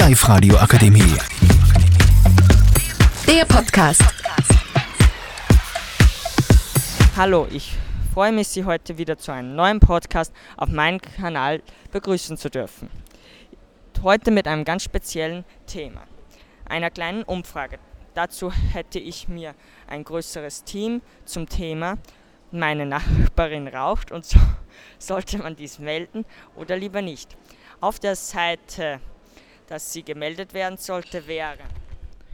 Live-Radio Akademie. Der Podcast. Hallo, ich freue mich, Sie heute wieder zu einem neuen Podcast auf meinem Kanal begrüßen zu dürfen. Heute mit einem ganz speziellen Thema, einer kleinen Umfrage. Dazu hätte ich mir ein größeres Team zum Thema meine Nachbarin raucht und so sollte man dies melden oder lieber nicht. Auf der Seite, dass sie gemeldet werden sollte, wäre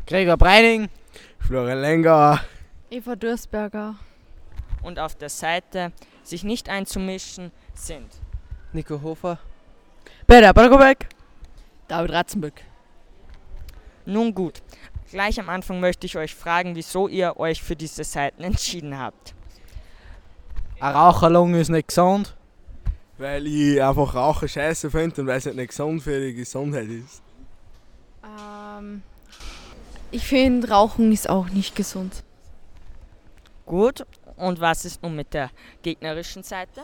Gregor Breining, Florian Lenger, Eva Dursberger. und auf der Seite, sich nicht einzumischen, sind Nico Hofer, Peter Bragobek. David Ratzenböck. Nun gut, gleich am Anfang möchte ich euch fragen, wieso ihr euch für diese Seiten entschieden habt. eine Raucherlunge ist nicht gesund. weil ich einfach Rauchen scheiße finde und weil es nicht gesund für die Gesundheit ist. Ähm, ich finde, Rauchen ist auch nicht gesund. Gut, und was ist nun mit der gegnerischen Seite?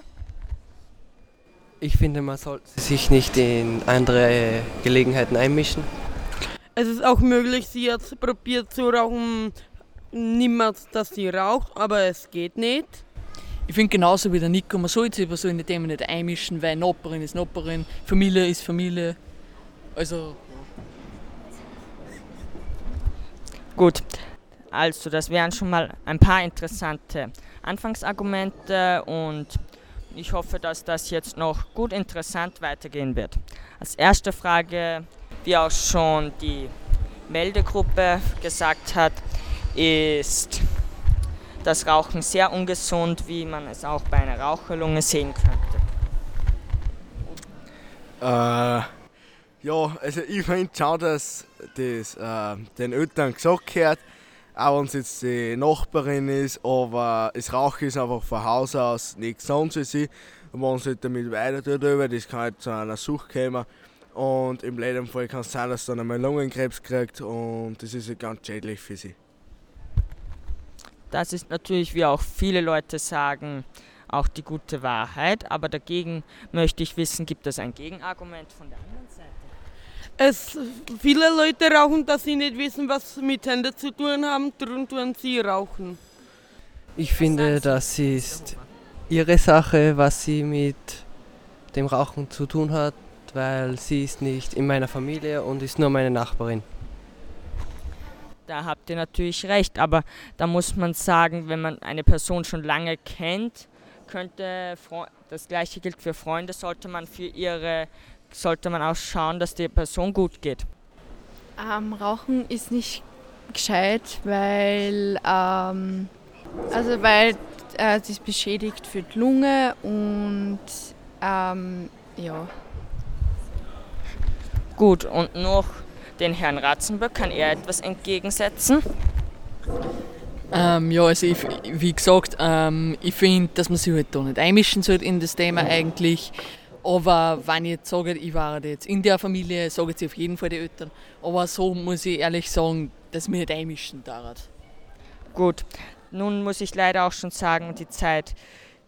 Ich finde, man sollte sich nicht in andere Gelegenheiten einmischen. Es ist auch möglich, sie hat probiert zu rauchen. Niemand, dass sie raucht, aber es geht nicht. Ich finde genauso wie der Nico, man sollte sich aber so in die Themen nicht einmischen, weil Nachbarin ist Nachbarin, Familie ist Familie. Also, Gut, also das wären schon mal ein paar interessante Anfangsargumente und ich hoffe, dass das jetzt noch gut interessant weitergehen wird. Als erste Frage, wie auch schon die Meldegruppe gesagt hat, ist das Rauchen sehr ungesund, wie man es auch bei einer Raucherlunge sehen könnte. Äh, ja, also ich finde schon, dass das äh, den Eltern gesagt wird, auch wenn es jetzt die Nachbarin ist, aber das Rauchen ist einfach von Haus aus nicht gesund für sie. Und wenn sie halt damit weiter tut, das kann halt zu einer Sucht kommen. Und im letzten Fall kann es sein, dass sie dann einmal Lungenkrebs kriegt und das ist halt ganz schädlich für sie. Das ist natürlich, wie auch viele Leute sagen, auch die gute Wahrheit, aber dagegen möchte ich wissen, gibt es ein Gegenargument von der anderen Seite? Es, viele Leute rauchen, dass sie nicht wissen, was mit Händen zu tun haben, darum tun sie rauchen. Ich finde, das ist ihre Sache, was sie mit dem Rauchen zu tun hat, weil sie ist nicht in meiner Familie und ist nur meine Nachbarin. Da habt ihr natürlich recht, aber da muss man sagen, wenn man eine Person schon lange kennt, könnte das gleiche gilt für Freunde, sollte man für ihre sollte man auch schauen, dass die Person gut geht. Ähm, Rauchen ist nicht gescheit, weil, ähm, also weil äh, es ist beschädigt für die Lunge und ähm, ja. Gut, und noch den Herrn Ratzenböck, kann er etwas entgegensetzen? ähm, ja, also ich, wie gesagt, ähm, ich finde, dass man sich halt da nicht einmischen sollte in das Thema eigentlich. Aber wenn ich jetzt sage, ich war jetzt in der Familie, sage ich auf jeden Fall die Eltern. Aber so muss ich ehrlich sagen, dass mich nicht einmischen darf. Gut, nun muss ich leider auch schon sagen, die Zeit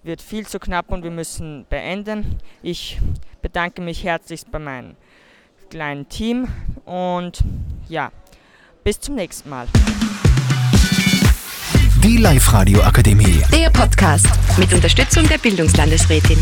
wird viel zu knapp und wir müssen beenden. Ich bedanke mich herzlichst bei meinem kleinen Team und ja, bis zum nächsten Mal. Die Live-Radio Akademie. Der Podcast mit Unterstützung der Bildungslandesrätin.